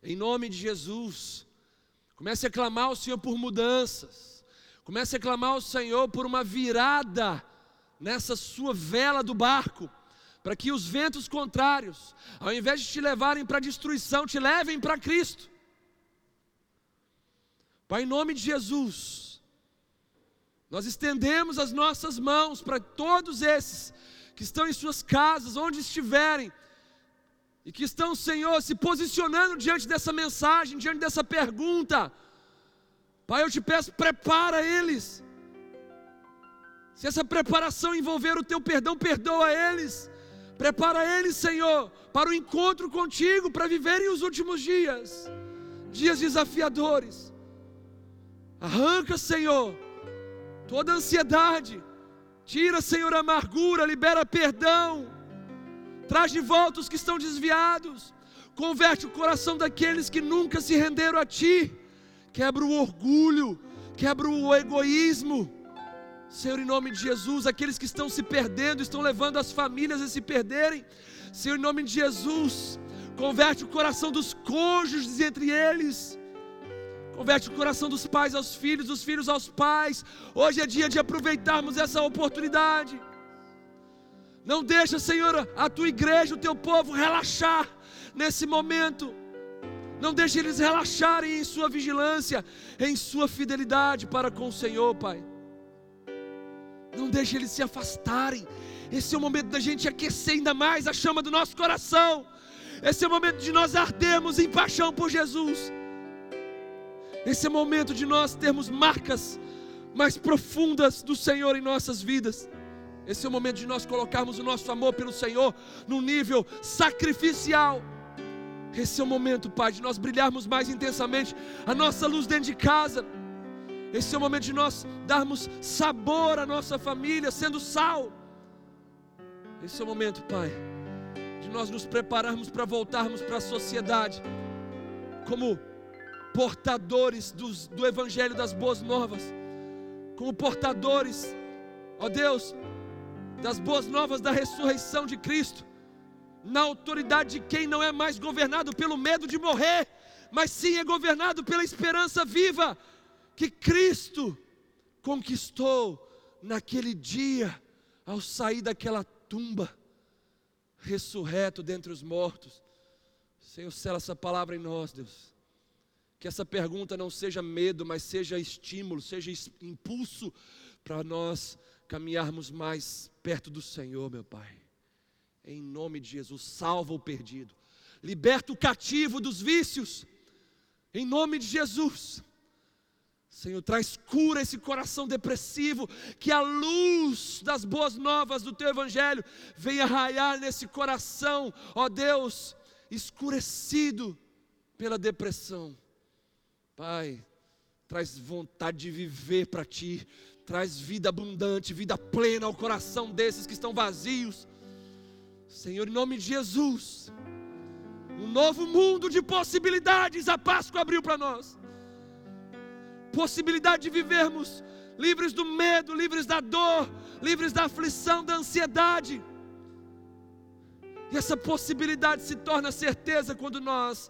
Em nome de Jesus. Comece a clamar ao Senhor por mudanças. Comece a clamar ao Senhor por uma virada nessa sua vela do barco, para que os ventos contrários, ao invés de te levarem para a destruição, te levem para Cristo. Pai, em nome de Jesus, nós estendemos as nossas mãos para todos esses que estão em suas casas, onde estiverem, e que estão, Senhor, se posicionando diante dessa mensagem, diante dessa pergunta. Pai, eu te peço, prepara eles. Se essa preparação envolver o teu perdão, perdoa eles. Prepara eles, Senhor, para o encontro contigo, para viverem os últimos dias, dias desafiadores. Arranca, Senhor, toda ansiedade, Tira, Senhor, a amargura, libera perdão. Traz de volta os que estão desviados. Converte o coração daqueles que nunca se renderam a Ti. Quebra o orgulho, quebra o egoísmo. Senhor, em nome de Jesus, aqueles que estão se perdendo, estão levando as famílias a se perderem. Senhor, em nome de Jesus, converte o coração dos cônjuges entre eles. Converte o coração dos pais aos filhos, dos filhos aos pais. Hoje é dia de aproveitarmos essa oportunidade. Não deixa, Senhor, a tua igreja, o teu povo relaxar nesse momento. Não deixe eles relaxarem em sua vigilância, em sua fidelidade para com o Senhor, Pai. Não deixe eles se afastarem. Esse é o momento da gente aquecer ainda mais a chama do nosso coração. Esse é o momento de nós ardermos em paixão por Jesus. Esse é o momento de nós termos marcas mais profundas do Senhor em nossas vidas. Esse é o momento de nós colocarmos o nosso amor pelo Senhor num nível sacrificial. Esse é o momento, Pai, de nós brilharmos mais intensamente a nossa luz dentro de casa. Esse é o momento de nós darmos sabor à nossa família, sendo sal. Esse é o momento, Pai, de nós nos prepararmos para voltarmos para a sociedade como portadores dos, do Evangelho das Boas Novas, como portadores, ó Deus, das boas novas da ressurreição de Cristo, na autoridade de quem não é mais governado pelo medo de morrer, mas sim é governado pela esperança viva que Cristo conquistou naquele dia, ao sair daquela tumba, ressurreto dentre os mortos. Senhor, sela essa palavra em nós, Deus. Que essa pergunta não seja medo, mas seja estímulo, seja impulso para nós caminharmos mais perto do Senhor, meu Pai. Em nome de Jesus, salva o perdido, liberta o cativo dos vícios, em nome de Jesus. Senhor, traz cura esse coração depressivo, que a luz das boas novas do teu evangelho venha raiar nesse coração, ó Deus, escurecido pela depressão. Pai, traz vontade de viver para ti, traz vida abundante, vida plena ao coração desses que estão vazios. Senhor, em nome de Jesus, um novo mundo de possibilidades a Páscoa abriu para nós possibilidade de vivermos livres do medo, livres da dor, livres da aflição, da ansiedade. E essa possibilidade se torna certeza quando nós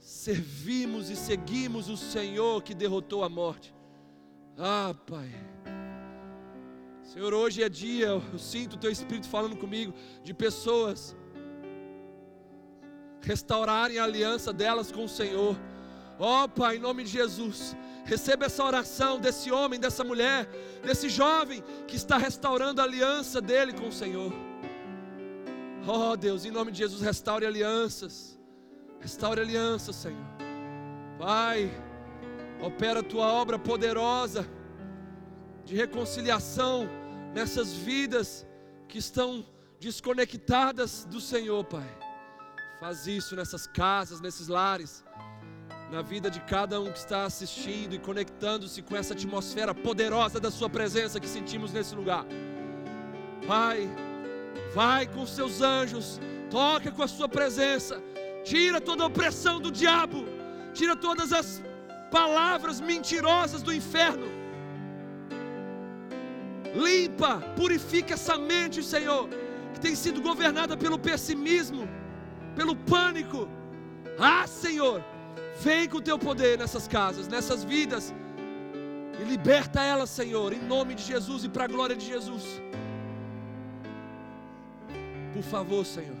servimos e seguimos o Senhor que derrotou a morte. Ah, Pai. Senhor, hoje é dia, eu sinto o Teu Espírito falando comigo, de pessoas restaurarem a aliança delas com o Senhor. Ó oh, Pai, em nome de Jesus, Receba essa oração desse homem, dessa mulher, desse jovem que está restaurando a aliança dele com o Senhor. Oh Deus, em nome de Jesus, restaure alianças. Restaure alianças, Senhor. Pai, opera a tua obra poderosa de reconciliação nessas vidas que estão desconectadas do Senhor, Pai. Faz isso nessas casas, nesses lares na vida de cada um que está assistindo e conectando-se com essa atmosfera poderosa da Sua presença que sentimos nesse lugar. Pai, vai com seus anjos, toca com a Sua presença, tira toda a opressão do diabo, tira todas as palavras mentirosas do inferno. Limpa, purifica essa mente, Senhor, que tem sido governada pelo pessimismo, pelo pânico. Ah, Senhor, Vem com o teu poder nessas casas, nessas vidas, e liberta elas, Senhor, em nome de Jesus e para a glória de Jesus. Por favor, Senhor,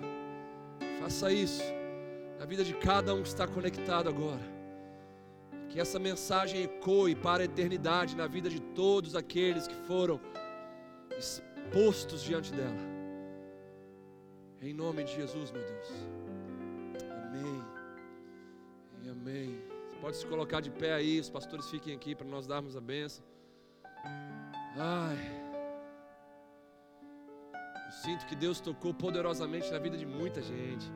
faça isso na vida de cada um que está conectado agora. Que essa mensagem ecoe para a eternidade na vida de todos aqueles que foram expostos diante dela. Em nome de Jesus, meu Deus. Amém. Amém. Você pode se colocar de pé aí, os pastores fiquem aqui para nós darmos a benção. Ai. Eu sinto que Deus tocou poderosamente na vida de muita gente.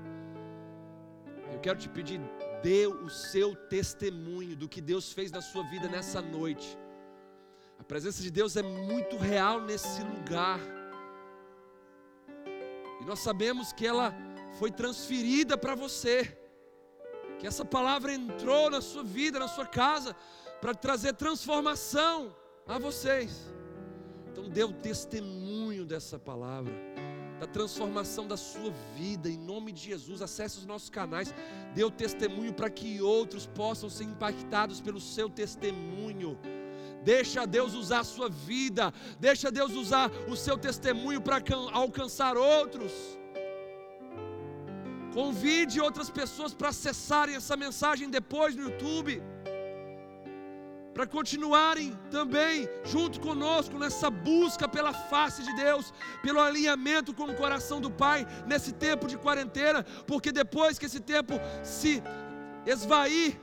Eu quero te pedir, dê o seu testemunho do que Deus fez na sua vida nessa noite. A presença de Deus é muito real nesse lugar. E nós sabemos que ela foi transferida para você que essa palavra entrou na sua vida, na sua casa, para trazer transformação a vocês. Então, dê o testemunho dessa palavra, da transformação da sua vida, em nome de Jesus. Acesse os nossos canais, dê o testemunho para que outros possam ser impactados pelo seu testemunho. Deixa Deus usar a sua vida, deixa Deus usar o seu testemunho para alcançar outros. Convide outras pessoas para acessarem essa mensagem depois no YouTube. Para continuarem também junto conosco nessa busca pela face de Deus, pelo alinhamento com o coração do Pai nesse tempo de quarentena, porque depois que esse tempo se esvair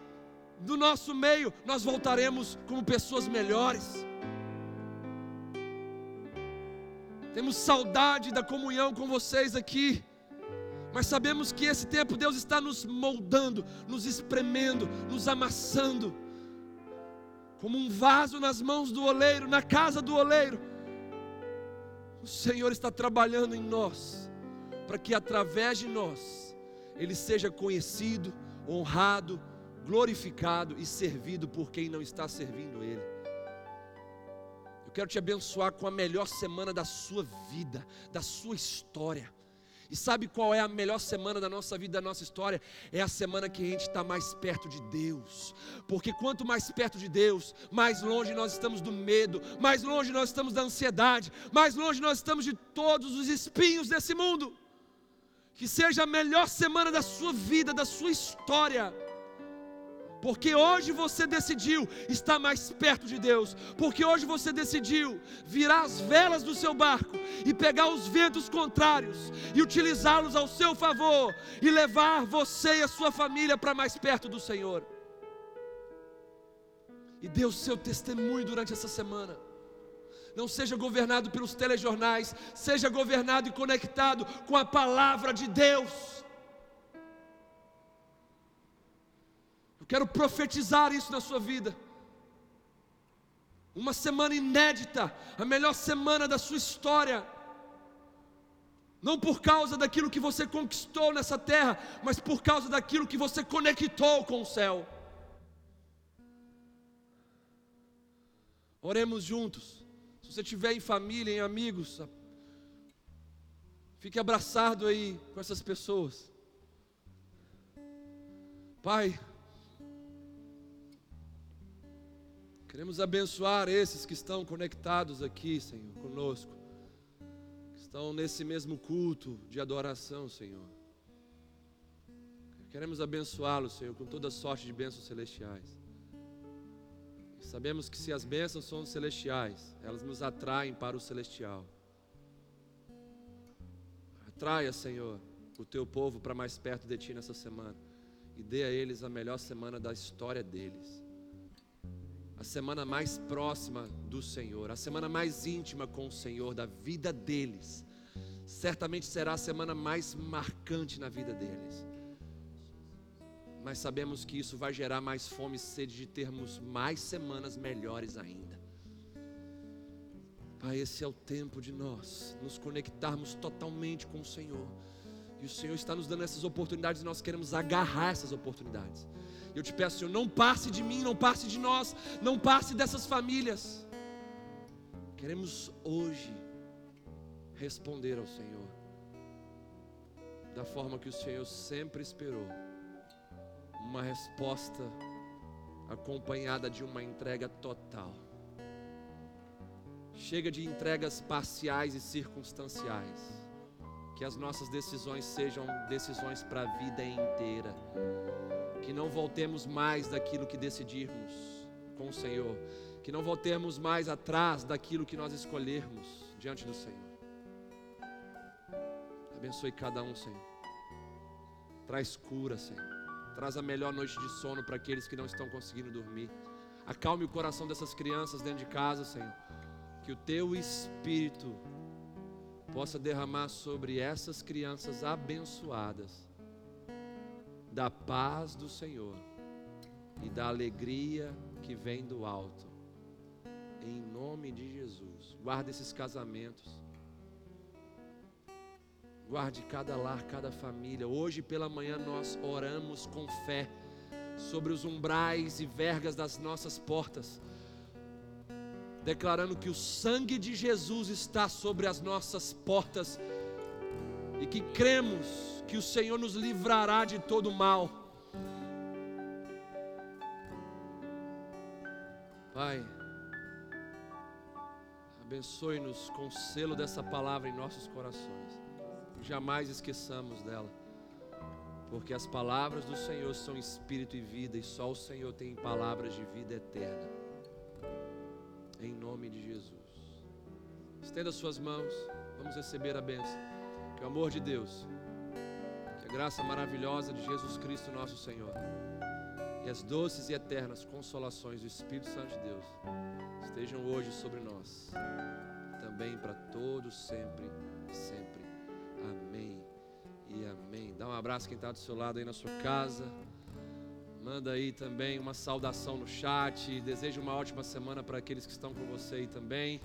do nosso meio, nós voltaremos como pessoas melhores. Temos saudade da comunhão com vocês aqui. Mas sabemos que esse tempo Deus está nos moldando, nos espremendo, nos amassando, como um vaso nas mãos do oleiro, na casa do oleiro. O Senhor está trabalhando em nós, para que através de nós Ele seja conhecido, honrado, glorificado e servido por quem não está servindo Ele. Eu quero te abençoar com a melhor semana da sua vida, da sua história. E sabe qual é a melhor semana da nossa vida, da nossa história? É a semana que a gente está mais perto de Deus. Porque quanto mais perto de Deus, mais longe nós estamos do medo, mais longe nós estamos da ansiedade, mais longe nós estamos de todos os espinhos desse mundo. Que seja a melhor semana da sua vida, da sua história. Porque hoje você decidiu estar mais perto de Deus. Porque hoje você decidiu virar as velas do seu barco e pegar os ventos contrários e utilizá-los ao seu favor e levar você e a sua família para mais perto do Senhor. E dê o seu testemunho durante essa semana. Não seja governado pelos telejornais, seja governado e conectado com a palavra de Deus. Quero profetizar isso na sua vida. Uma semana inédita, a melhor semana da sua história. Não por causa daquilo que você conquistou nessa terra, mas por causa daquilo que você conectou com o céu. Oremos juntos. Se você estiver em família, em amigos, fique abraçado aí com essas pessoas. Pai, Queremos abençoar esses que estão conectados aqui, Senhor, conosco, que estão nesse mesmo culto de adoração, Senhor. Queremos abençoá-los, Senhor, com toda sorte de bênçãos celestiais. Sabemos que se as bênçãos são celestiais, elas nos atraem para o celestial. Atraia, Senhor, o teu povo para mais perto de ti nessa semana e dê a eles a melhor semana da história deles a semana mais próxima do Senhor, a semana mais íntima com o Senhor da vida deles, certamente será a semana mais marcante na vida deles. Mas sabemos que isso vai gerar mais fome e sede de termos mais semanas melhores ainda. Pai, esse é o tempo de nós nos conectarmos totalmente com o Senhor. E o Senhor está nos dando essas oportunidades e nós queremos agarrar essas oportunidades. Eu te peço, Senhor, não passe de mim, não passe de nós, não passe dessas famílias. Queremos hoje responder ao Senhor da forma que o Senhor sempre esperou. Uma resposta acompanhada de uma entrega total. Chega de entregas parciais e circunstanciais. Que as nossas decisões sejam decisões para a vida inteira que não voltemos mais daquilo que decidirmos com o Senhor, que não voltemos mais atrás daquilo que nós escolhermos diante do Senhor. Abençoe cada um, Senhor. Traz cura, Senhor. Traz a melhor noite de sono para aqueles que não estão conseguindo dormir. Acalme o coração dessas crianças dentro de casa, Senhor. Que o teu espírito possa derramar sobre essas crianças abençoadas da paz do Senhor e da alegria que vem do alto. Em nome de Jesus. Guarde esses casamentos. Guarde cada lar, cada família. Hoje pela manhã nós oramos com fé sobre os umbrais e vergas das nossas portas, declarando que o sangue de Jesus está sobre as nossas portas e que cremos que o Senhor nos livrará de todo mal. Pai, abençoe-nos com o selo dessa palavra em nossos corações. Jamais esqueçamos dela, porque as palavras do Senhor são espírito e vida, e só o Senhor tem palavras de vida eterna. Em nome de Jesus. Estenda suas mãos, vamos receber a bênção. Que o amor de Deus graça maravilhosa de Jesus Cristo, nosso Senhor, e as doces e eternas consolações do Espírito Santo de Deus estejam hoje sobre nós, também para todos, sempre, sempre. Amém e amém. Dá um abraço quem está do seu lado aí na sua casa. Manda aí também uma saudação no chat. Desejo uma ótima semana para aqueles que estão com você aí também.